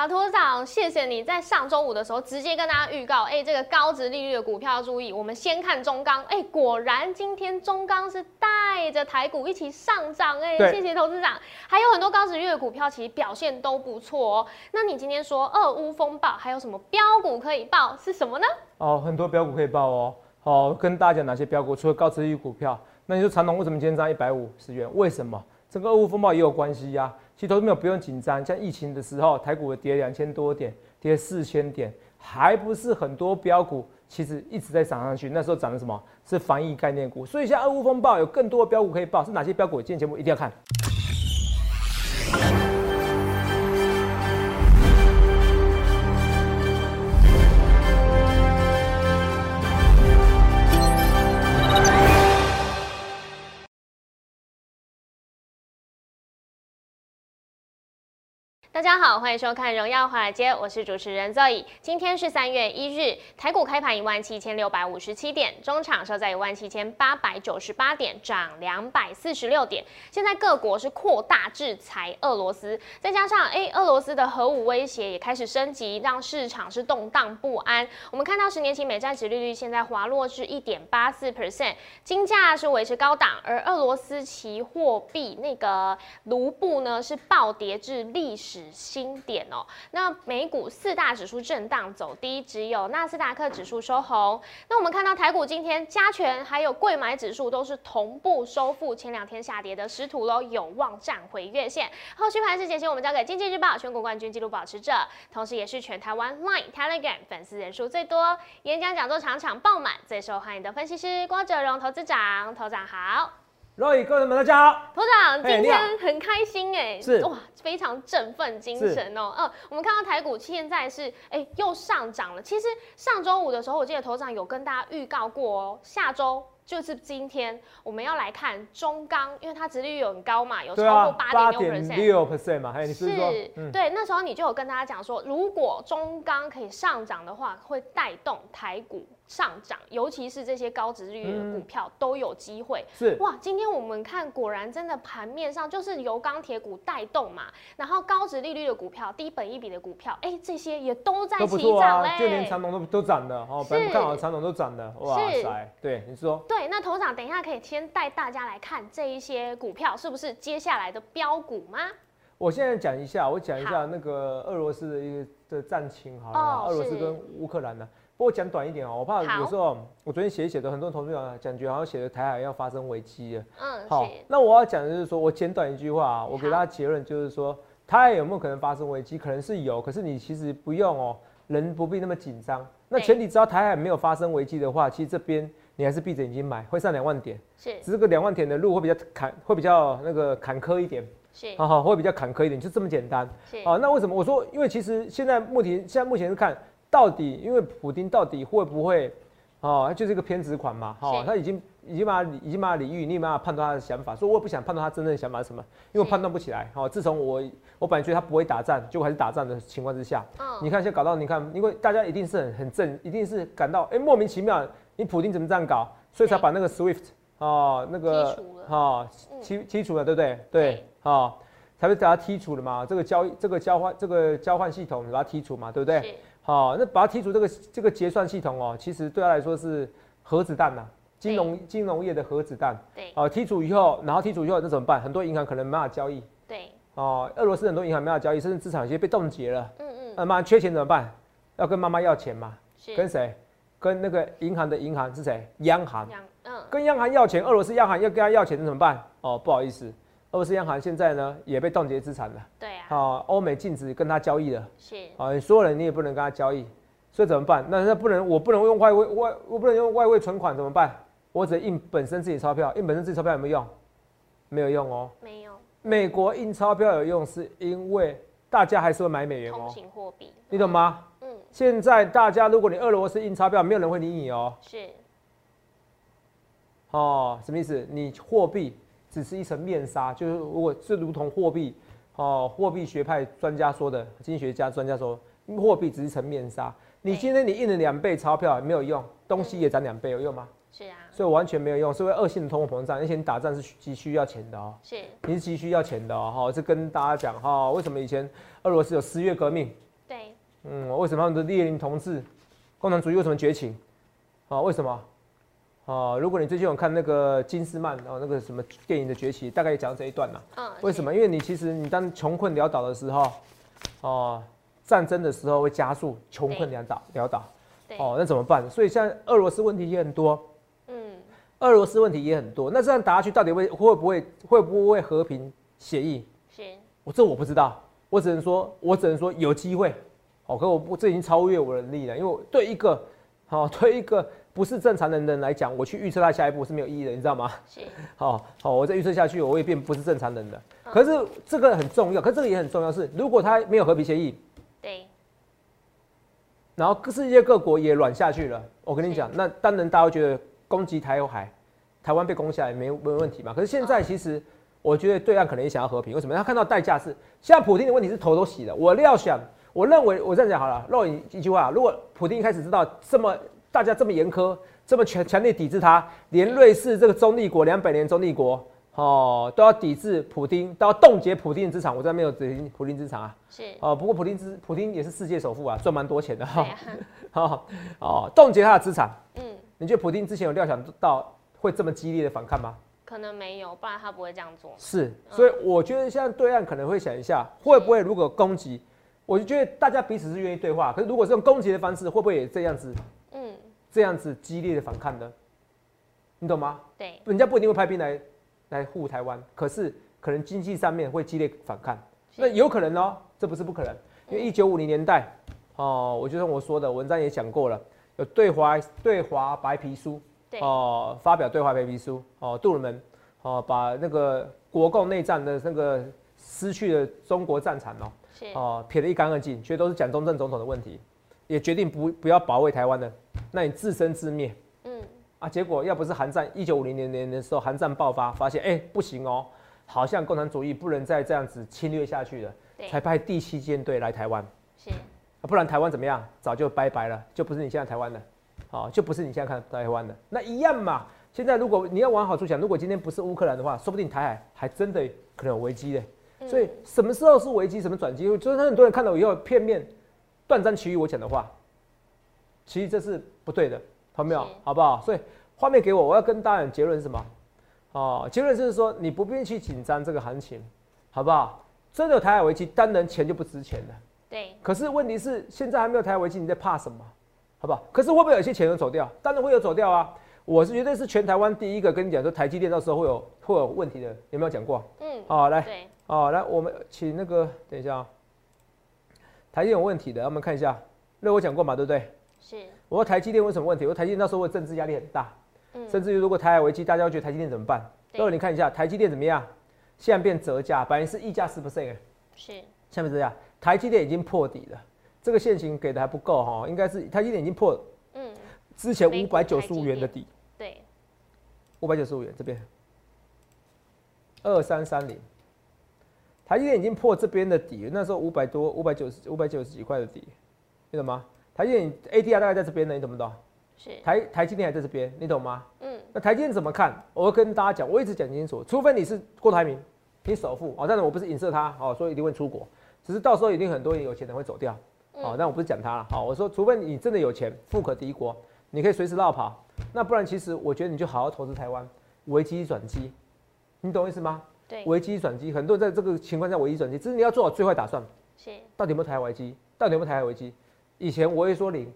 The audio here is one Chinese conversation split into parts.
哇，董事长，谢谢你在上周五的时候直接跟大家预告，哎，这个高值利率的股票要注意。我们先看中钢，哎，果然今天中钢是带着台股一起上涨，哎，谢谢投资长。还有很多高值率的股票其实表现都不错哦。那你今天说二乌风暴，还有什么标股可以报？是什么呢？哦，很多标股可以报哦。好，跟大家讲哪些标股，除了高值率股票，那你说长隆为什么今天涨一百五十元？为什么？这个二乌风暴也有关系呀。其实投资朋友不用紧张，像疫情的时候，台股跌两千多点，跌四千点，还不是很多标股其实一直在涨上去。那时候涨的什么？是防疫概念股。所以像二乌风暴有更多的标股可以报，是哪些标股？今天节目一定要看。大家好，欢迎收看《荣耀华尔街》，我是主持人 Zoe。今天是三月一日，台股开盘一万七千六百五十七点，中场收在一万七千八百九十八点，涨两百四十六点。现在各国是扩大制裁俄罗斯，再加上哎，俄罗斯的核武威胁也开始升级，让市场是动荡不安。我们看到十年期美债值利率现在滑落至一点八四 percent，金价是维持高档，而俄罗斯期货币那个卢布呢是暴跌至历史。新点哦，那美股四大指数震荡走低，只有纳斯达克指数收红。那我们看到台股今天加权还有贵买指数都是同步收复前两天下跌的失土喽，有望站回月线。后续盘势解析，我们交给经济日报全国冠军纪录保持者，同时也是全台湾 Line Telegram 粉丝人数最多、演讲讲座场场爆满、最受欢迎的分析师郭哲荣投资长，投长好。各位观众们，大家好！头长今天很开心哎，是哇，非常振奋精神哦。嗯，我们看到台股现在是哎又上涨了。其实上周五的时候，我记得头长有跟大家预告过哦，下周就是今天我们要来看中钢，因为它殖利率有很高嘛，有超过八点六 percent 嘛。是，对，那时候你就有跟大家讲说，如果中钢可以上涨的话，会带动台股。上涨，尤其是这些高值率的股票都有机会。是哇，今天我们看，果然真的盘面上就是由钢铁股带动嘛，然后高值利率的股票、低本一比的股票，哎，这些也都在起涨嘞，就连长龙都都涨的哦，本来不看好的长龙都涨的，哇塞！对，你说对，那头长等一下可以先带大家来看这一些股票是不是接下来的标股吗？我现在讲一下，我讲一下那个俄罗斯的一个的战情好了，俄罗斯跟乌克兰的。不过讲短一点哦，我怕有时候我昨天写一写的，很多同事讲感觉好像写的台海要发生危机了。嗯，好，那我要讲的就是说我简短一句话，啊我给大家结论就是说，台海有没有可能发生危机？可能是有，可是你其实不用哦，人不必那么紧张。那前提只要台海没有发生危机的话，其实这边你还是闭着眼睛买，会上两万点。是，只是个两万点的路会比较坎，会比较那个坎坷一点。是，好好会比较坎坷一点，就这么简单。是，啊，那为什么我说？因为其实现在目前现在目前是看。到底，因为普丁到底会不会，哦，他就是一个偏执款嘛，哈，他已经已经把已经把李玉，你没办法判断他的想法，所以我也不想判断他真正的想法是什么，因为判断不起来，哈。自从我我本来觉得他不会打仗，结果还是打仗的情况之下，嗯，你看现在搞到，你看，因为大家一定是很很正，一定是感到，哎，莫名其妙，你普京怎么这样搞，所以才把那个 SWIFT 哦，那个哈剔剔除了，对不对？对，哈，才会把它剔除了嘛，这个交这个交换这个交换系统把它剔除嘛，对不对？好，那把它剔除这个这个结算系统哦，其实对他来说是核子弹呐，金融金融业的核子弹。对。哦，剔除以后，然后剔除以后那怎么办？很多银行可能没办法交易。对。哦，俄罗斯很多银行没办法交易，甚至资产有些被冻结了。嗯嗯。那妈缺钱怎么办？要跟妈妈要钱嘛？跟谁？跟那个银行的银行是谁？央行。嗯。跟央行要钱，俄罗斯央行要跟他要钱，怎么办？哦，不好意思。俄罗斯央行现在呢也被冻结资产了，对啊，好，欧美禁止跟他交易了，是，啊，所有人你也不能跟他交易，所以怎么办？那那不能，我不能用外汇外，我不能用外汇存款怎么办？我只印本身自己钞票，印本身自己钞票有没有用？没有用哦，没有。美国印钞票有用，是因为大家还是会买美元哦，通行货币，你懂吗？嗯。现在大家如果你俄罗斯印钞票，没有人会理你哦。是。哦，什么意思？你货币。只是一层面纱，就是如果是如同货币，哦，货币学派专家说的，经济学家专家说，货币只是一层面纱。你今天你印了两倍钞票没有用，东西也涨两倍有用吗？是啊，所以完全没有用，是会恶性的通货膨胀，而且你打仗是急需要钱的哦。是，你是急需要钱的哦，哈，是跟大家讲哈，为什么以前俄罗斯有十月革命，嗯，为什么他们的列宁同志，共产主义为什么崛起？啊，为什么？啊，如果你最近有看那个金斯曼啊，那个什么电影的崛起，大概也讲这一段呐。嗯。为什么？因为你其实你当穷困潦倒的时候，哦，战争的时候会加速穷困潦倒潦倒。哦，那怎么办？所以现在俄罗斯问题也很多。嗯。俄罗斯问题也很多，那这样打下去，到底会会不会会不会和平协议？行。我这我不知道，我只能说，我只能说有机会。哦，可我不，这已经超越我的能力了，因为对一个，好，对一个。不是正常的人来讲，我去预测他下一步是没有意义的，你知道吗？是。好好，我再预测下去，我也变不是正常人的。可是这个很重要，可是这个也很重要，是如果他没有和平协议，对。然后各世界各国也软下去了，我跟你讲，那当然大家会觉得攻击台海，台湾被攻下来没没问题嘛？可是现在其实我觉得对岸可能也想要和平，为什么？他看到代价是，现在普京的问题是头都洗了。我料想，我认为我这样讲好了，漏一一句话，如果普京一开始知道这么。大家这么严苛，这么强强烈抵制他，连瑞士这个中立国两百年中立国，哦，都要抵制普丁，都要冻结普丁的资产。我这没有指普丁资产啊，是哦，不过普丁资普丁也是世界首富啊，赚蛮多钱的哈。好，哦，冻结他的资产。嗯，你觉得普丁之前有料想到会这么激烈的反抗吗？可能没有，不然他不会这样做。是，所以我觉得现在对岸可能会想一下，会不会如果攻击，我就觉得大家彼此是愿意对话，可是如果是用攻击的方式，会不会也这样子？嗯这样子激烈的反抗呢，你懂吗？对，人家不一定会派兵来来护台湾，可是可能经济上面会激烈反抗，那有可能哦，这不是不可能。因为一九五零年代哦，我就像我说的文章也讲过了，有对华对华白皮书，哦，发表对华白皮书，哦，杜鲁门哦，把那个国共内战的那个失去的中国战场哦，哦，撇得一干二净，其实都是蒋中正总统的问题。也决定不不要保卫台湾的，那你自生自灭。嗯啊，结果要不是韩战一九五零年年的时候，韩战爆发，发现哎不行哦，好像共产主义不能再这样子侵略下去了，才派第七舰队来台湾。是啊，不然台湾怎么样？早就拜拜了，就不是你现在台湾的，哦，就不是你现在看台湾的那一样嘛。现在如果你要往好处想，如果今天不是乌克兰的话，说不定台海还真的可能有危机嘞。所以什么时候是危机，什么转机？就是很多人看到以后片面。断章取义，我讲的话，其实这是不对的，好没有？好不好？所以画面给我，我要跟大家讲结论是什么？哦，结论就是说你不必去紧张这个行情，好不好？真的有台海危机，当然钱就不值钱了。对。可是问题是现在还没有台海危机，你在怕什么？好不好？可是会不会有些钱有走掉？当然会有走掉啊！我是绝对是全台湾第一个跟你讲说台积电到时候会有会有问题的，有没有讲过？嗯。好，来。对。哦，来，我们请那个等一下啊。台积电有问题的，我们看一下。那我讲过嘛，对不对？是。我说台积电为什么问题？我说台积电那时候政治压力很大，嗯，甚至于如果台海危机，大家会觉得台积电怎么办？各位你看一下台积电怎么样？现在变折价，本来是溢价十 percent 是。下面这样，台积电已经破底了，这个线型给的还不够哈，应该是台积电已经破，嗯，之前五百九十五元的底。对。五百九十五元这边，二三三零。台积电已经破这边的底，那时候五百多、五百九十五百九十几块的底，你懂吗？台积电 ADR 大概在这边呢，你懂不懂？是台台积电还在这边，你懂吗？嗯。那台积电怎么看？我会跟大家讲，我一直讲清楚，除非你是郭台铭，你首富哦，但是我不是影射他哦，说一定会出国，只是到时候一定很多人有钱人会走掉哦，但我不是讲他了，好，我说除非你真的有钱，富可敌国，你可以随时绕跑，那不然其实我觉得你就好好投资台湾，危机转机，你懂意思吗？危机转机，很多人在这个情况下危机转机，只是你要做好最坏打算。是，到底有没有台海危机？到底有没有台海危机？以前我会说零，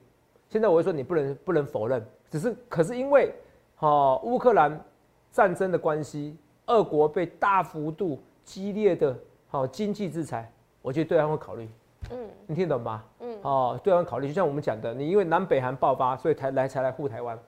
现在我会说你不能不能否认。只是，可是因为，哦，乌克兰战争的关系，俄国被大幅度激烈的好经济制裁，我觉得对方会考虑。嗯，你听懂吗？嗯，哦，对方考虑，就像我们讲的，你因为南北韩爆发，所以才来才来护台湾。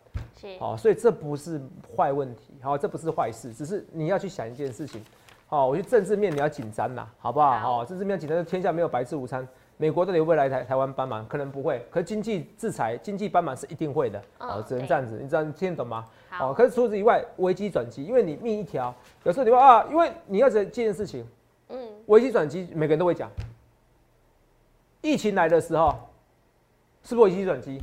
好，所以这不是坏问题，好，这不是坏事，只是你要去想一件事情，好，我觉得政治面你要紧张呐，好不好？好，政治面紧张，天下没有白吃午餐，美国到底会不会来台台湾帮忙？可能不会，可是经济制裁、经济帮忙是一定会的，好，只能这样子，你知道你听得懂吗？好，可是除此以外，危机转机，因为你命一条，有时候你会啊，因为你要这件事情，嗯，危机转机，每个人都会讲，疫情来的时候，是不是危机转机？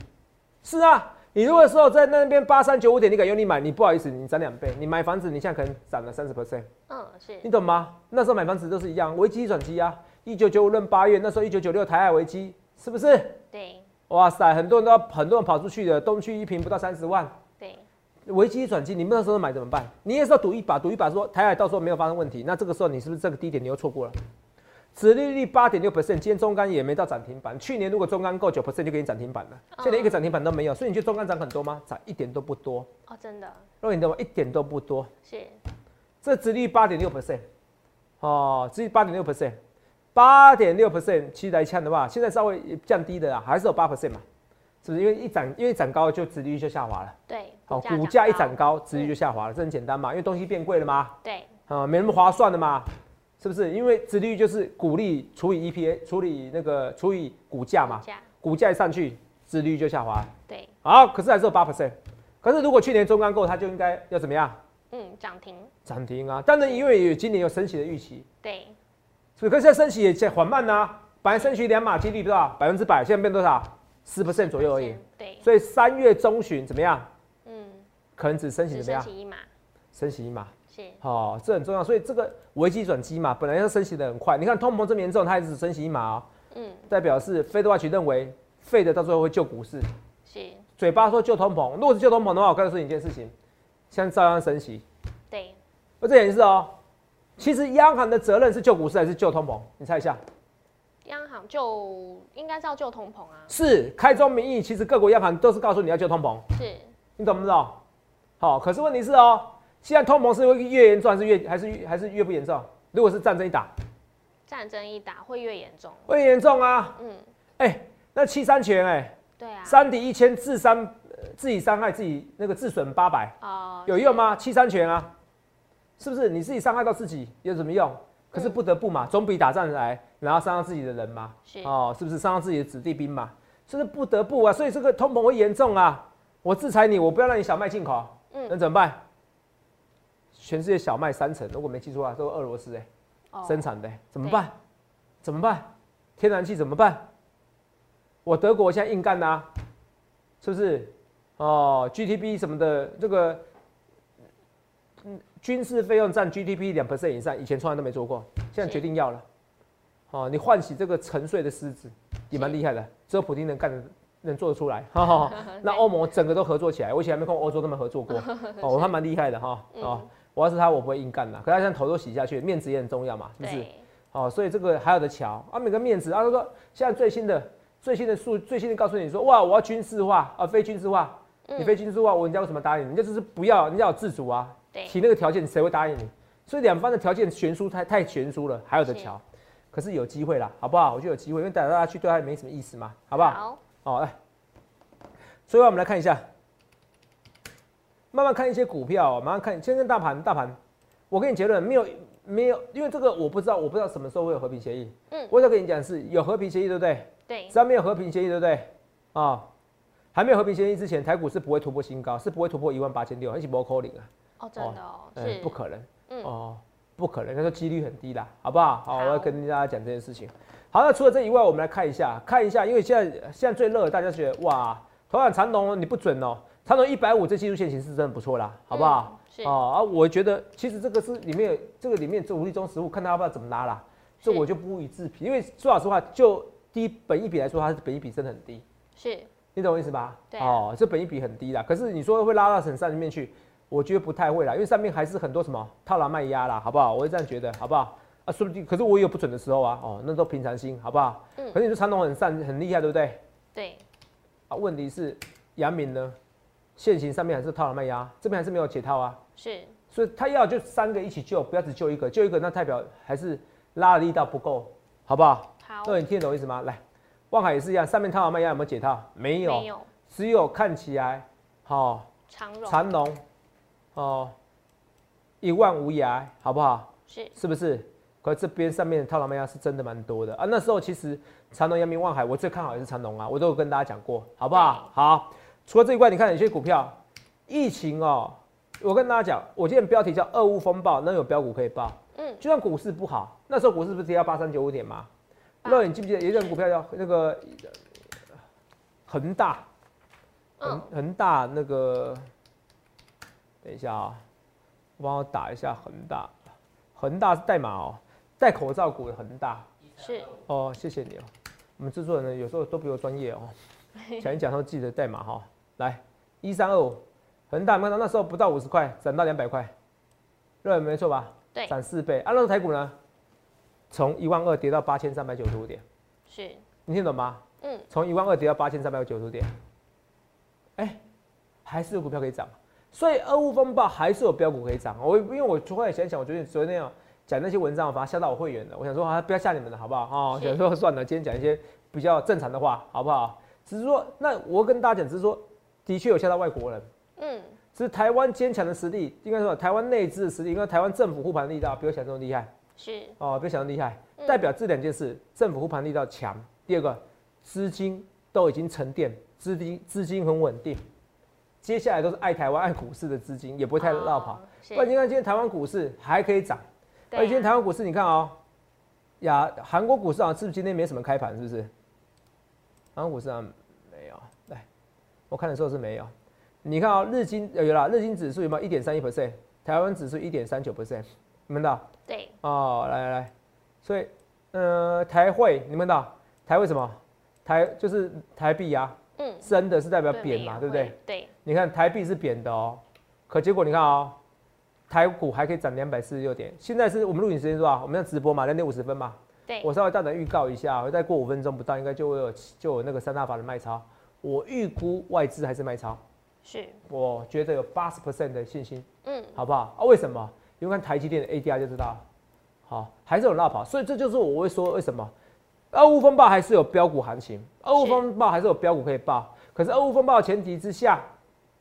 是啊。你如果说在那边八三九五点，你敢用力买，你不好意思，你涨两倍。你买房子，你现在可能涨了三十 percent。嗯，是你懂吗？那时候买房子都是一样，危机转机啊。一九九五论八月，那时候一九九六台海危机，是不是？对。哇塞，很多人都要很多人跑出去的，东区一平不到三十万。对。危机转机，你们那时候买怎么办？你也是要赌一把，赌一把说台海到时候没有发生问题，那这个时候你是不是这个低点你又错过了？殖利率八点六 percent，今天中钢也没到涨停板。去年如果中钢够九 percent 就给你涨停板了，现在一个涨停板都没有，所以你觉得中钢涨很多吗？涨一点都不多。哦，真的。肉眼的话一点都不多。是。这殖利率八点六 percent，哦，殖利率八点六 percent，八点六 percent，其实来看的话，现在稍微降低的啊，还是有八 percent 嘛。是不是因为一涨，因为涨高就殖利率就下滑了？对。好，股价一涨高，殖利率就下滑了，这很简单嘛，因为东西变贵了嘛。对。啊，没那么划算的嘛，是不是？因为殖利率就是股利除以 EPA，除以那个除以股价嘛。股价一上去，殖利率就下滑。对。好，可是还是有八 percent。可是如果去年中钢构，它就应该要怎么样？嗯，涨停。涨停啊！当然，因为有今年有升息的预期。对。是，可是现在升息也在缓慢呢。本来升息两码几率不知道百分之百，现在变多少？十 percent 左右而已，对，所以三月中旬怎么样？嗯，可能只升息怎么样？升息一码，升息一码，是，好，这很重要。所以这个危机转机嘛，本来要升息的很快，你看通膨这么严重，它还是升息一码啊，嗯，代表是费德外奇认为费的到最后会救股市，是，嘴巴说救通膨，如果是救通膨的话，我告诉你一件事情，现在照样升息，对，那这也是哦，其实央行的责任是救股市还是救通膨？你猜一下。央行就应该是要救通膨啊，是开宗明义，其实各国央行都是告诉你要救通膨，是，你懂不懂？好，可是问题是哦，现在通膨是会越严重还是越还是越还是越不严重？如果是战争一打，战争一打会越严重，会严重啊，嗯，哎，那七三拳哎，对啊，三敌一千自伤自己伤害自己那个自损八百，哦，有用吗？七三拳啊，是不是？你自己伤害到自己有什么用？可是不得不嘛，总比打仗来，然后伤到自己的人嘛，是。哦，是不是伤到自己的子弟兵嘛？这是不得不啊，所以这个通膨会严重啊。我制裁你，我不要让你小麦进口，嗯，那怎么办？全世界小麦三成，如果没记错啊，都是俄罗斯哎生产的，怎么办？怎么办？天然气怎么办？我德国现在硬干呐，是不是？哦，GDP 什么的这个。军事费用占 GDP 两 percent 以上，以前从来都没做过，现在决定要了。哦，你唤起这个沉睡的狮子，也蛮厉害的，只有普京能干的，能做得出来。哈哈那欧盟整个都合作起来，我以前还没跟欧洲那么合作过。哦，他蛮厉害的哈。哦，我要是他，我不会硬干的。可他现在头都洗下去，面子也很重要嘛，是不是？哦，所以这个还有的瞧啊，每个面子啊，他说现在最新的最新的数，最新的告诉你说，哇，我要军事化啊，非军事化，你非军事化，我人家为什么答应你？人家就是不要，人家有自主啊。提那个条件，谁会答应你？所以两方的条件悬殊太太悬殊了，还有的瞧。可是有机会啦，好不好？我就有机会，因为带大家去对他没什么意思嘛，好不好？好。好，来。所以，我们来看一下，慢慢看一些股票，慢慢看。先看大盘，大盘，我给你结论，没有，没有，因为这个我不知道，我不知道什么时候会有和平协议。嗯。我要跟你讲，是有和平协议，对不对？对。只要没有和平协议，对不对？啊，还没有和平协议之前，台股是不会突破新高，是不会突破一万八千六，而且不扣零啊。哦，真的哦，是不可能，嗯哦，不可能，他说几率很低啦，好不好？好，我要跟大家讲这件事情。好，那除了这以外，我们来看一下，看一下，因为现在现在最热，大家觉得哇，头版长龙你不准哦，长龙一百五这技术线型是真的不错啦，好不好？是哦，啊，我觉得其实这个是里面这个里面这无力中实物，看他要不要怎么拉啦，这我就不予置评，因为说老实话，就低本一比来说，它是本一比真的很低，是你懂我意思吧？对，哦，这本一比很低啦，可是你说会拉到很上面去？我觉得不太会啦，因为上面还是很多什么套牢卖压啦，好不好？我会这样觉得，好不好？啊，说不定，可是我也有不准的时候啊，哦，那都平常心，好不好？嗯。可是你说传统很善很厉害，对不对？对。啊，问题是杨敏呢，现行上面还是套牢卖压，这边还是没有解套啊。是。所以他要就三个一起救，不要只救一个，救一个那代表还是拉的力道不够，好不好？好。那你听得懂意思吗？来，望海也是一样，上面套牢卖压有没有解套？没有。没有。只有看起来好长龙。长龙。哦，一望无涯，好不好？是，是不是？可这边上面的套牢卖压是真的蛮多的啊。那时候其实长隆、阳明、望海，我最看好也是长隆啊，我都有跟大家讲过，好不好？好。除了这一块，你看有些股票，疫情哦，我跟大家讲，我今天标题叫“二乌风暴”，能有标股可以报。嗯。就算股市不好，那时候股市不是跌到八三九五点吗？那你记不记得有一种股票叫那个恒大？恒恒大那个。等一下啊，帮我打一下恒大，恒大是代码哦，戴口罩股的恒大是哦，谢谢你哦，我们制作人呢有时候都比我专业哦，讲一讲都记得代码哈。来，一三二五，恒大看到那时候不到五十块，涨到两百块，对，没错吧？对，涨四倍。安乐台股呢，从一万二跌到八千三百九十五点，是，你听懂吗？嗯，从一万二跌到八千三百九十五点，哎，还是有股票可以涨，所以俄乌风暴还是有标股可以涨。我因为我突然想想，我觉得昨天讲那些文章，我反而吓到我会员了。我想说啊，不要吓你们了，好不好？哦，想说算了，今天讲一些比较正常的话，好不好？只是说，那我跟大家讲，只是说，的确有吓到外国人。嗯，是台湾坚强的实力，应该说台湾内资的实力，因为台湾政府护盘力道比我想象中厉害。是哦，比我想象厉害，代表这两件事，政府护盘力道强。第二个，资金都已经沉淀，资金资金很稳定。接下来都是爱台湾、爱股市的资金，也不会太绕跑。不然你看，今天台湾股市还可以涨。而且今天台湾股市，你看哦，呀，韩国股市啊，是不是今天没什么开盘？是不是？韩国股市啊，我看的时候是没有。你看啊，日经有了，日经指数有没有一点三一 percent？台湾指数一点三九 percent，你们的？对。哦，来来来，所以，呃，台汇，你们的？台汇什么？台就是台币啊。嗯，升的是代表贬嘛，对不对？对，你看台币是贬的哦，可结果你看啊，台股还可以涨两百四十六点。现在是我们录影时间是吧？我们要直播嘛，两点五十分嘛。对，我稍微大胆预告一下，再过五分钟不到，应该就会有就有那个三大法的卖超。我预估外资还是卖超，是，我觉得有八十 percent 的信心。嗯，好不好啊？为什么？因为看台积电的 ADR 就知道，好，还是有绕跑。所以这就是我会说为什么。俄乌风暴还是有标股行情，俄乌风暴还是有标股可以报。可是俄乌风暴的前提之下，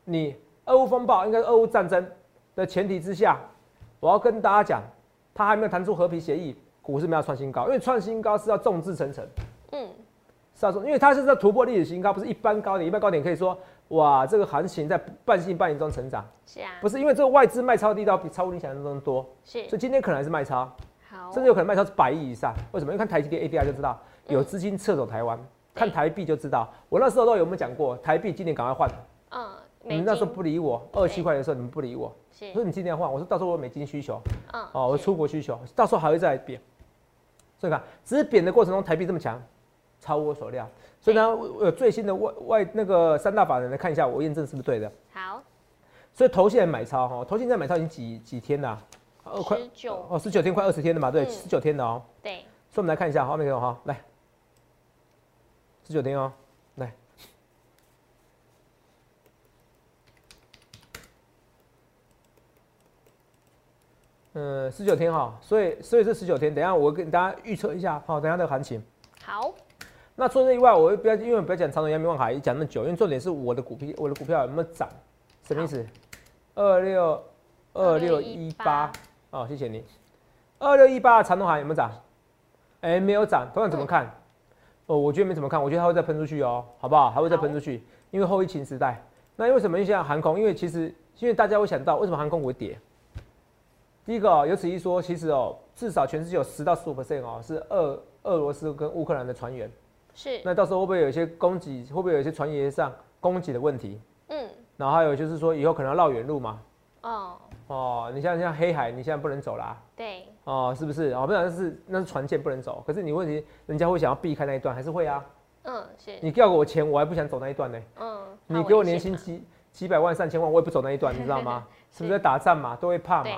你俄乌风暴应该是俄乌战争的前提之下，我要跟大家讲，他还没有谈出和平协议，股市没有创新高，因为创新高是要众志成城。嗯，是要说，因为它是在突破历史新高，不是一般高点，一般高点可以说，哇，这个行情在半信半疑中成长。是啊，不是因为这个外资卖超低到比超乎你想象中多，是，所以今天可能还是卖超。好，甚至有可能卖超是百亿以上，为什么？因为看台积电 ADR 就知道有资金撤走台湾，看台币就知道。我那时候都有没有讲过，台币今年赶快换。嗯，你们那时候不理我，二十七块的时候你们不理我，说你今年换，我说到时候我美金需求，嗯，哦，我出国需求，到时候还会再贬。所以看，只是贬的过程中台币这么强，超我所料。所以呢，呃，最新的外外那个三大法人来看一下，我验证是不是对的。好。所以投信买超哈，投信在买超已经几几天了。二快九哦，十九天快二十天的嘛，对，十九天的哦。对，所以我们来看一下，好，那个哈，来，十九天哦，来，嗯，十九天哈，所以所以是十九天，等下我跟大家预测一下，好，等下那个行情。好，那除了这以外，我不要，因为不要讲长隆、阳明、望海，讲那么久，因为重点是我的股票，我的股票有没有涨？什么意思？二六二六一八。哦，谢谢你。二六一八长东海有没有涨？哎，没有涨。同样怎么看？哦，我觉得没怎么看。我觉得它会再喷出去哦，好不好？还会再喷出去，因为后疫情时代。那为什么现在航空？因为其实，因为大家会想到，为什么航空会跌？第一个哦，有此一说，其实哦，至少全世界有十到十五 percent 哦，是俄俄罗斯跟乌克兰的船员。是。那到时候会不会有一些供给？会不会有一些船员上供给的问题？嗯。然后还有就是说，以后可能要绕远路嘛？哦。哦，你像像黑海，你现在不能走啦。对。哦，是不是？哦，不然是那是船舰不能走。可是你问题，人家会想要避开那一段，还是会啊？嗯，是。你要给我钱，我还不想走那一段呢。嗯。你给我年薪几几百万、上千万，我也不走那一段，你知道吗？是不是在打仗嘛，都会怕嘛。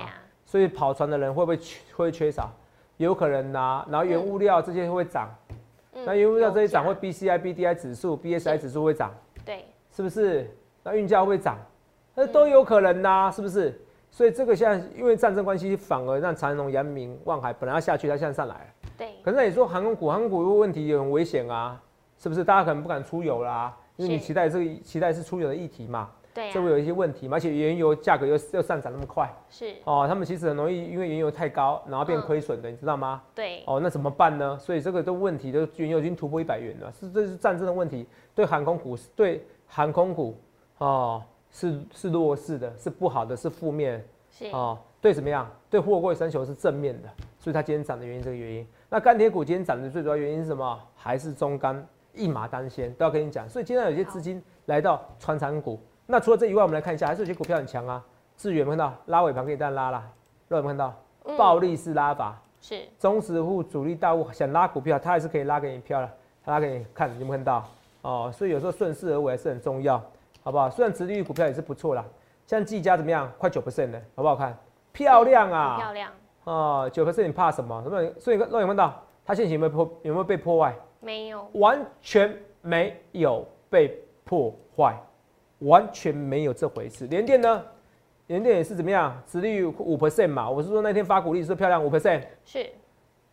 所以跑船的人会不会缺？会缺少？有可能呐。然后原物料这些会涨。那原物料这些涨，会 B C I B D I 指数、B S I 指数会涨。对。是不是？那运价会涨？那都有可能呐，是不是？所以这个现在因为战争关系，反而让长隆、阳明、望海本来要下去，它现在上来了。对。可是那你说航空股，航空股有问题，也很危险啊，是不是？大家可能不敢出游啦，因为你期待这个期待是出游的议题嘛。对。这会有一些问题嘛，而且原油价格又又上涨那么快。是。哦，他们其实很容易因为原油太高，然后变亏损的，你知道吗？对。哦，那怎么办呢？所以这个的问题，都原油已经突破一百元了，是这是战争的问题，对航空股，对航空股，哦，是是弱势的，是不好的，是负面。是哦，对，怎么样？对货柜三雄是正面的，所以它今天涨的原因这个原因。那钢铁股今天涨的最主要原因是什么？还是中钢一马当先，都要跟你讲。所以今天有些资金来到船产股。那除了这以外，我们来看一下，还是有些股票很强啊。智远看到拉尾盘可以再拉了，有没有看到？暴力式拉法是中实户主力大户想拉股票，它还是可以拉给你票了，他拉给你看，有没有看到？哦，所以有时候顺势而为还是很重要，好不好？虽然直利率股票也是不错啦，像技嘉怎么样？快九 percent 的，好不好看？漂亮啊！漂亮。哦，九 percent 你怕什么？什么？所以肉眼看到它现行有没有破？有没有被破坏？没有，完全没有被破坏，完全没有这回事。联电呢？联电也是怎么样？殖利率五 percent 嘛？我是说那天发股利是漂亮五 percent。是。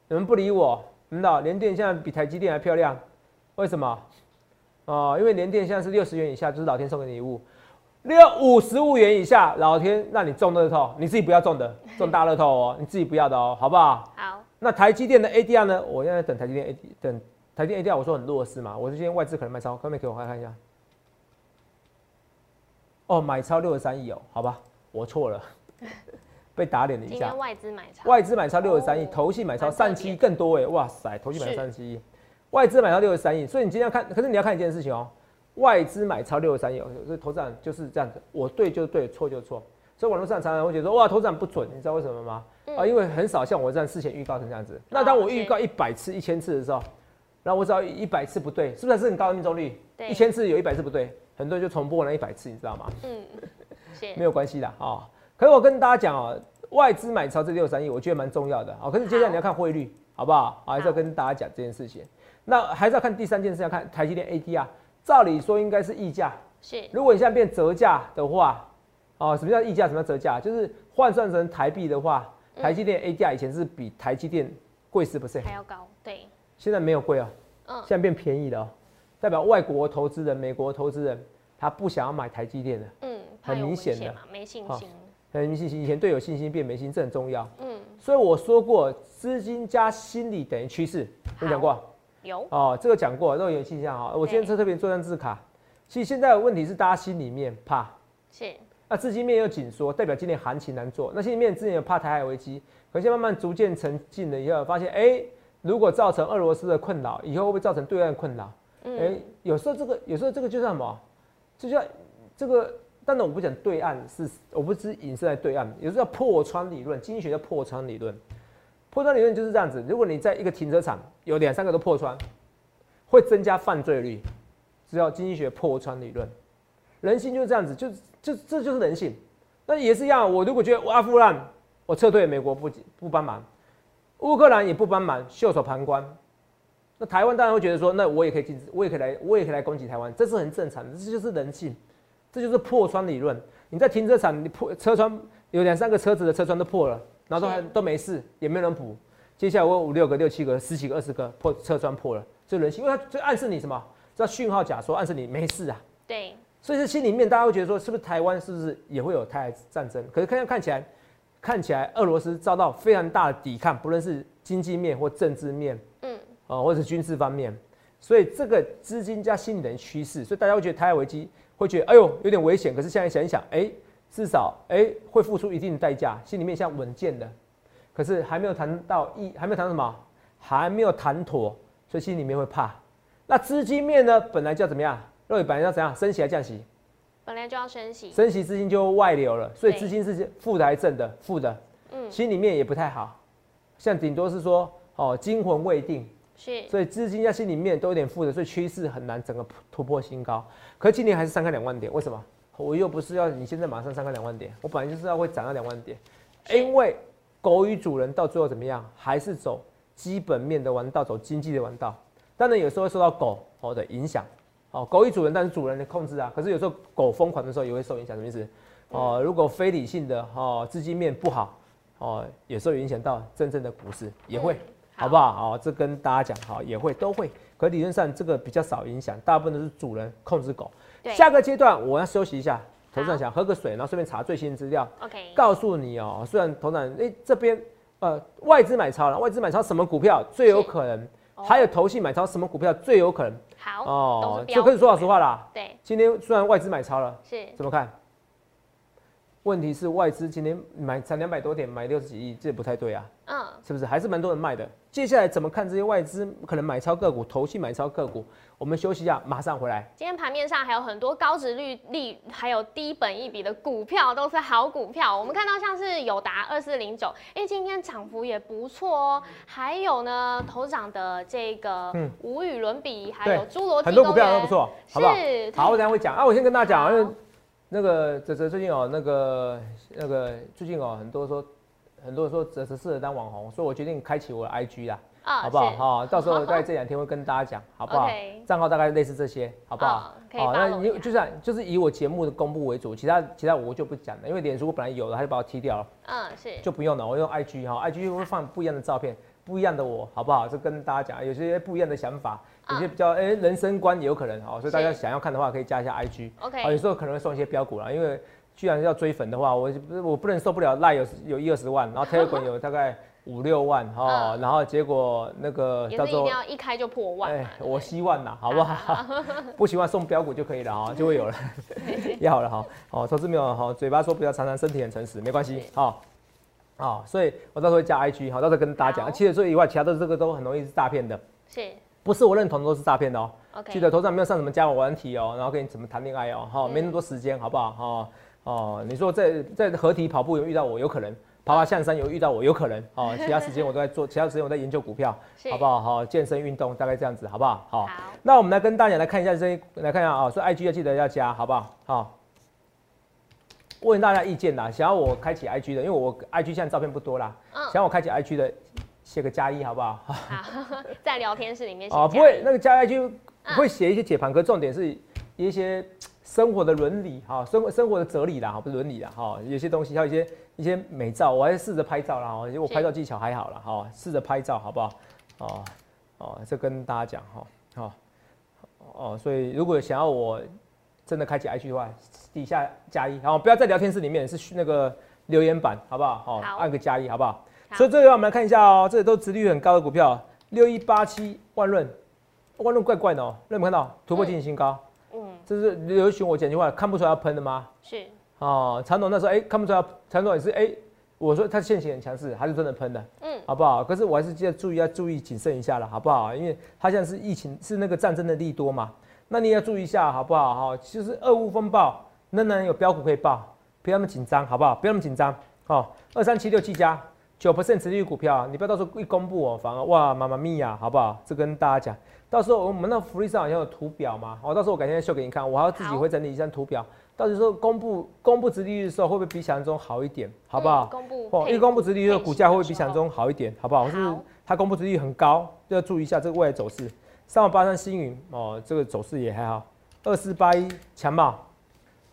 你们不理我，你知道？联电现在比台积电还漂亮，为什么？哦，因为联电现在是六十元以下，就是老天送给你礼物；六五十五元以下，老天让你中乐透，你自己不要中的，中大乐透哦，你自己不要的哦，好不好？好。那台积电的 ADR 呢？我现在等台积电 AD，等台积电 ADR，我说很弱势嘛，我是今天外资可能卖超，可不可以给我看看一下？哦，买超六十三亿哦，好吧，我错了，被打脸了一下。外资买超，外资买超六十三亿，投信买超三七亿更多哎，哇塞，投信买超三七亿。外资买超六十三亿，所以你今天要看，可是你要看一件事情哦，外资买超六十三亿，所以投资长就是这样子，我对就对，错就错。所以网络上常常会觉得说，哇，投资长不准，你知道为什么吗？啊，因为很少像我这样事前预告成这样子。那当我预告一百次、一千次的时候，然后我只要一百次不对，是不是还是很高的命中率？一千次有一百次不对，很多人就重播了一百次，你知道吗？嗯，没有关系的啊。可是我跟大家讲哦，外资买超这六三亿，我觉得蛮重要的啊。可是接下来你要看汇率，好不好？还是要跟大家讲这件事情。那还是要看第三件事，要看台积电 ADR。照理说应该是溢价，是。如果你现在变折价的话，哦，什么叫溢价？什么叫折价？就是换算成台币的话，台积电 ADR 以前是比台积电贵十 percent，还要高，对。现在没有贵哦，嗯，现在变便宜了哦，代表外国投资人、美国投资人他不想要买台积电的，嗯，很明显的，没信心，很没信心。以前对有信心变没信心，这很重要，嗯。所以我说过，资金加心理等于趋势，有讲过。有哦，这个讲过，都有印象哈。我今天特别做张字卡，其实现在的问题是大家心里面怕，是。那资金面又紧缩，代表今年行情难做。那心里面之前有怕台海危机，可现在慢慢逐渐沉静了以后，发现哎，如果造成俄罗斯的困扰，以后会不会造成对岸困扰？哎，有时候这个，有时候这个就叫什么？就叫这个。当然我不讲对岸是，我不是隐射在对岸，有时候叫破窗理论，经济学叫破窗理论。破窗理论就是这样子，如果你在一个停车场有两三个都破窗，会增加犯罪率。只要经济学破窗理论，人性就是这样子，就就这就是人性。那也是一样，我如果觉得阿富汗我撤退，美国不不帮忙，乌克兰也不帮忙，袖手旁观，那台湾当然会觉得说，那我也可以禁止，我也可以来，我也可以来攻击台湾，这是很正常的，这就是人性，这就是破窗理论。你在停车场，你破车窗有两三个车子的车窗都破了。然后都还都没事，也没人补。接下来我五六个、六七个、十几个、二十个破车窗破了，这人性，因为它就暗示你什么？叫讯号假说，暗示你没事啊。对。所以是心里面大家会觉得说，是不是台湾是不是也会有台海战争？可是看看起来，看起来俄罗斯遭到非常大的抵抗，不论是经济面或政治面，嗯，啊，或者是军事方面。所以这个资金加心理的趋势，所以大家会觉得台海危机会觉得哎呦有点危险。可是现在想一想，哎。至少哎，会付出一定的代价，心里面像稳健的，可是还没有谈到一，还没有谈什么，还没有谈妥，所以心里面会怕。那资金面呢，本来就要怎么样？肉眼本来要怎样？升息还降息？本来就要升息，升息资金就外流了，所以资金是负的还是正的？负的，嗯，心里面也不太好，像顶多是说哦，惊魂未定，是，所以资金在心里面都有点负的，所以趋势很难整个突破新高。可是今年还是三开两万点，为什么？我又不是要你现在马上上个两万点，我本来就是要会涨到两万点，因为狗与主人到最后怎么样，还是走基本面的弯道，走经济的弯道。当然有时候会受到狗哦的影响，哦狗与主人，但是主人的控制啊。可是有时候狗疯狂的时候也会受影响，什么意思？哦，如果非理性的哦资金面不好，哦有时候影响到真正的股市也会，好不好？好，这跟大家讲好，也会都会。可理论上这个比较少影响，大部分都是主人控制狗。下个阶段我要休息一下，头长想喝个水，然后顺便查最新资料。OK，告诉你哦，虽然头长哎这边呃外资买超了，外资买超什么股票最有可能？还有投信买超什么股票最有可能？好哦，就可以说老实话啦。对，今天虽然外资买超了，是怎么看？问题是外资今天买才两百多点，买六十几亿，这不太对啊。嗯，是不是还是蛮多人卖的？接下来怎么看这些外资可能买超个股、投信买超个股？我们休息一下，马上回来。今天盘面上还有很多高值率利还有低本一比的股票，都是好股票。我们看到像是友达二四零九，哎，今天涨幅也不错哦。还有呢，头涨的这个无与伦比，还有侏罗很多股票都不错，好不好？好，我等下会讲啊。我先跟大家讲，因为那个泽泽最近哦，那个那个最近哦，很多说。很多人说泽泽适合当网红，所以我决定开启我的 IG 啦，好不好？哈，到时候 在这两天会跟大家讲，好不好？账号大概类似这些，好不好？好，那你就是就是以我节目的公布为主，其他其他我就不讲了，因为脸书我本来有的，他就把我踢掉了。嗯，是，就不用了，我用 IG 哈，IG 会放不一样的照片，不一样的我，好不好？就跟大家讲，有些不一样的想法，有些比较哎人生观也有可能哈，所以大家想要看的话，可以加一下 IG。OK，好，有时候可能会送一些标股啦，因为。居然要追粉的话，我不我不能受不了。赖有有一二十万，然后 Telegram 有大概 五六万哈，然后结果那个叫做一开就破万。哎，我希望呐，好不 好？不喜欢送标股就可以了哈，就会有了。也好了哈，哦，投资没有哈，嘴巴说不要常常，身体很诚实，没关系哈。啊，所以我到时候会加 IG 哈，到时候跟大家讲。其实这以外，其他的这个都很容易是诈骗的。是。不是我认同都是诈骗的哦。记得头上没有上什么加我玩题哦，然后跟你怎么谈恋爱哦，哈，没那么多时间，好不好？哈。哦，你说在在合体跑步有遇到我，有可能；爬爬象山有遇到我，有可能。哦，其他时间我都在做，其他时间我在研究股票，好不好？好，健身运动大概这样子，好不好？好。那我们来跟大家来看一下这些，来看一下啊。所以 IG 要记得要加，好不好？好。问大家意见啦，想要我开启 IG 的，因为我 IG 现在照片不多啦。嗯。想要我开启 IG 的，写个加一，好不好？好。在聊天室里面写。哦，不会，那个加一就会写一些解盘，可重点是一些。生活的伦理哈，生活生活的哲理啦，哈，不是伦理啦，哈，有些东西还有一些一些美照，我还试着拍照啦，哈，我拍照技巧还好了，哈，试着拍照好不好？哦哦，这跟大家讲哈，好哦，所以如果想要我真的开启 IG 的话，底下加一，好，不要在聊天室里面是那个留言板，好不好？好，按个加一，好不好？所以这个我们来看一下哦，这里都值率很高的股票，六一八七万润，万润怪怪的哦，有没有看到突破进行新高？嗯这是流行我讲句话，看不出来要喷的吗？是哦，长总那时候哎，看不出来，长总也是哎，我说他现行很强势，还是真的喷的，嗯，好不好？可是我还是记得注意要注意谨慎一下了，好不好？因为它现在是疫情，是那个战争的利多嘛，那你也要注意一下，好不好？哈，其实俄乌风暴仍然有标股可以报，不要那么紧张，好不好？不要那么紧张，好，二三七六七家九 percent 持率股票，你不要到时候一公布哦，反而哇，妈妈咪呀，好不好？这跟大家讲。到时候我们那福利上好像有图表嘛，好，到时候我改天再秀给你看，我还要自己会整理一张图表。到时候公布公布殖利率的时候，会不会比想象中好一点？好不好？公布哦，一公布殖利率，股价会不会比想象中好一点？好不好？是它公布殖利率很高，要注意一下这个未来走势。三万八三星云哦，这个走势也还好。二四八一强茂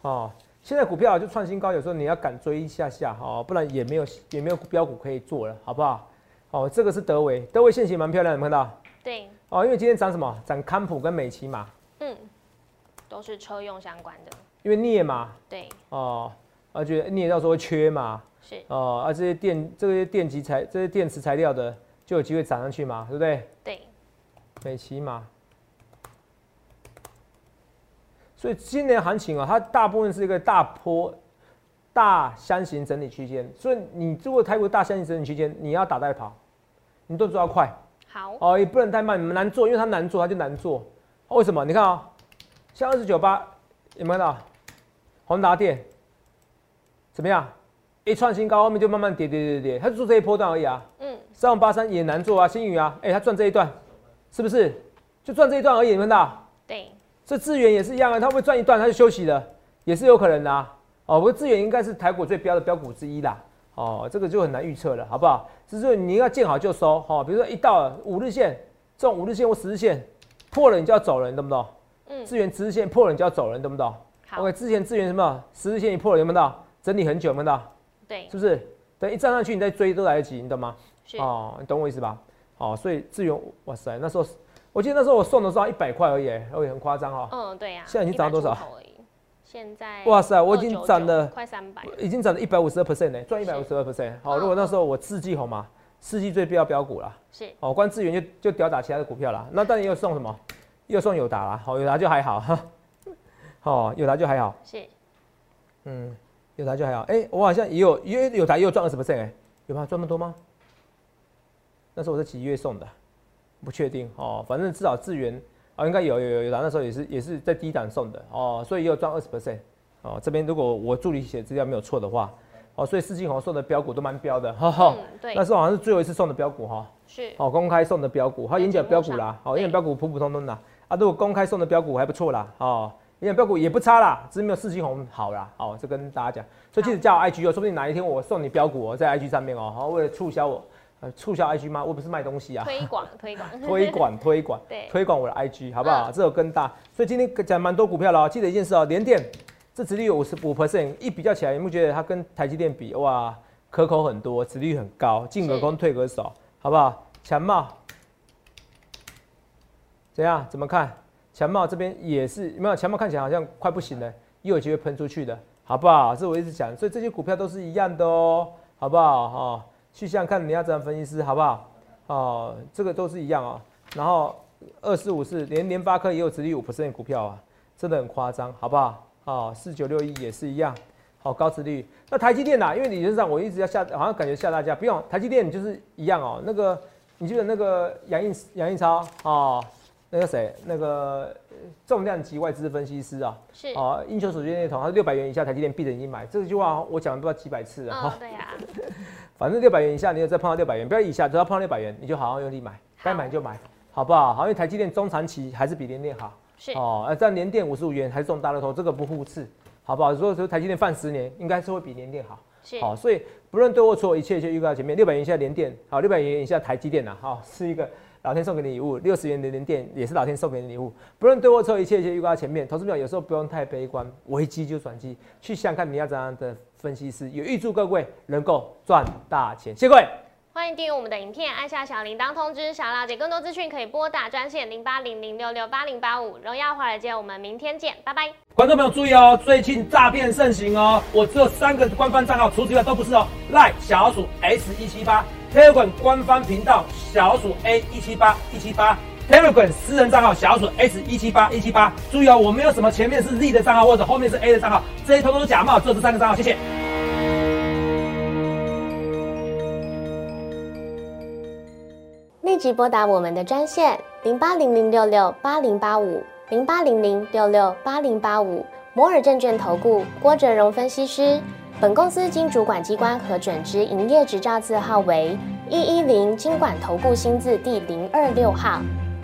哦，现在股票就创新高，有时候你要敢追一下下哈，不然也没有也没有标股可以做了，好不好？哦，这个是德维，德维现形蛮漂亮，有没看到？对。哦，因为今天涨什么？涨康普跟美骑嘛。嗯，都是车用相关的。因为镍嘛。对。哦，而且镍到时候会缺嘛。是。哦，而这些电这些电极材这些电池材料的就有机会涨上去嘛，对不对？对。美骑嘛。所以今年行情啊，它大部分是一个大坡大箱型整理区间，所以你如果太过大箱型整理区间，你要打带跑，你动作要快。好哦，也不能太慢，你们难做，因为它难做，它就难做。为什么？你看啊，像二十九八有没有看到？宏达电怎么样？一创新高，后面就慢慢跌跌跌跌，它就做这一波段而已啊。嗯。三五八三也难做啊，新宇啊，哎，它赚这一段，是不是？就赚这一段而已，看到？对。这资源也是一样啊，它会赚一段，它就休息了，也是有可能的啊。哦，不过资源应该是台股最标的标股之一啦。哦，这个就很难预测了，好不好？只是你要见好就收，哈。比如说一到五日线，这种五日线或十日线破了，你就要走人，懂不懂？嗯。资源十日线破了，你就要走人，懂不懂？好。OK，之前资源什么十日线一破了，有没有到？整理很久，有没有到？对。是不是？等一站上去，你再追都来得及，你懂吗？是。哦，你懂我意思吧？哦，所以资源，哇塞，那时候我记得那时候我送的时候一百块而已，而且很夸张哈。嗯，对呀。现在已经涨到多少？现在哇塞，我已经涨了快三百，已经涨了一百五十二 percent 呢，赚一百五十二 percent。好，如果那时候我四季红嘛，四季最必要标股了。是哦，关资源就就吊打其他的股票了。那当然又送什么？又送友达啦。好，友达就还好哈。哦，友达就还好。是。嗯，友达就还好。哎，我好像也有，也有台也有赚二十 percent 哎，有吗？赚那么多吗？那是我在几月送的，不确定哦。反正至少资源啊，应该有有有有的。那时候也是也是在低档送的哦，所以也有赚二十 percent 哦。这边如果我助理写资料没有错的话，哦，所以四季红送的标股都蛮标的，哈哈。对。那是好像是最后一次送的标股哈。是。哦，公开送的标股，好演讲标股啦，好演讲标股普普通通的啊。如果公开送的标股还不错啦，哦。营养标股也不差啦，只是没有四季红好啦。好，这跟大家讲，所以记得加我 IG 哦，说不定哪一天我送你标股哦，在 IG 上面哦，好，为了促销我，呃，促销 IG 吗？我不是卖东西啊，推广推广推广推广，对，推广我的 IG 好不好？这有更大，所以今天讲蛮多股票了哦，记得一件事哦，联电这值率有五十五 percent，一比较起来，有没有觉得它跟台积电比哇，可口很多，值率很高，进可攻退可守，好不好？强茂怎样？怎么看？强茂这边也是没有，强茂看起来好像快不行了，又有机会喷出去的，好不好？这我一直讲，所以这些股票都是一样的哦，好不好？哈，去想看你要怎样分析师，好不好？哦，这个都是一样啊。然后二四五四连联发科也有直立五 percent 股票啊，真的很夸张，好不好？哦，四九六一也是一样，好高值率。那台积电呐，因为理论上我一直要吓，好像感觉吓大家，不用台积电就是一样哦。那个你记得那个杨印杨印超哦？那个谁，那个重量级外资分析师啊，是啊，英雄手机那头，他六百元以下台积电闭着眼睛买，这句话我讲了不知道几百次了哈。对呀，反正六百元以下，你有再碰到六百元，不要以下，只要碰到六百元，你就好好用力买，该买就买，好不好？好，因为台积电中长期还是比联电好。是哦，呃，在联电五十五元还是中大乐透，这个不互斥，好不好？如果说台积电放十年，应该是会比联电好。是好，所以不论对或错，一切就预告前面六百元以下联电，好，六百元以下台积电呐，好，是一个。老天送给你礼物，六十元的联电也是老天送给你礼物。不论对或错，一切一切预告前面。投资表有时候不用太悲观，危机就转机。去想看你要怎样的分析师，也预祝各位能够赚大钱。谢谢各位，欢迎订阅我们的影片，按下小铃铛通知。想了解更多资讯，可以拨打专线零八零零六六八零八五。荣耀华尔街，我们明天见，拜拜。观众朋友注意哦，最近诈骗盛行哦，我只有三个官方账号，除此之外都不是哦。赖小鼠 S 一七八。Telegram 官方频道小鼠 A 一七八一七八，Telegram 私人账号小鼠 S 一七八一七八。注意哦，我没有什么前面是 Z 的账号或者后面是 A 的账号，这些通通是假冒，只有这三个账号。谢谢。立即拨打我们的专线零八零零六六八零八五零八零零六六八零八五摩尔证券投顾郭哲荣分析师。本公司经主管机关核准之营业执照字号为一一零金管投顾新字第零二六号。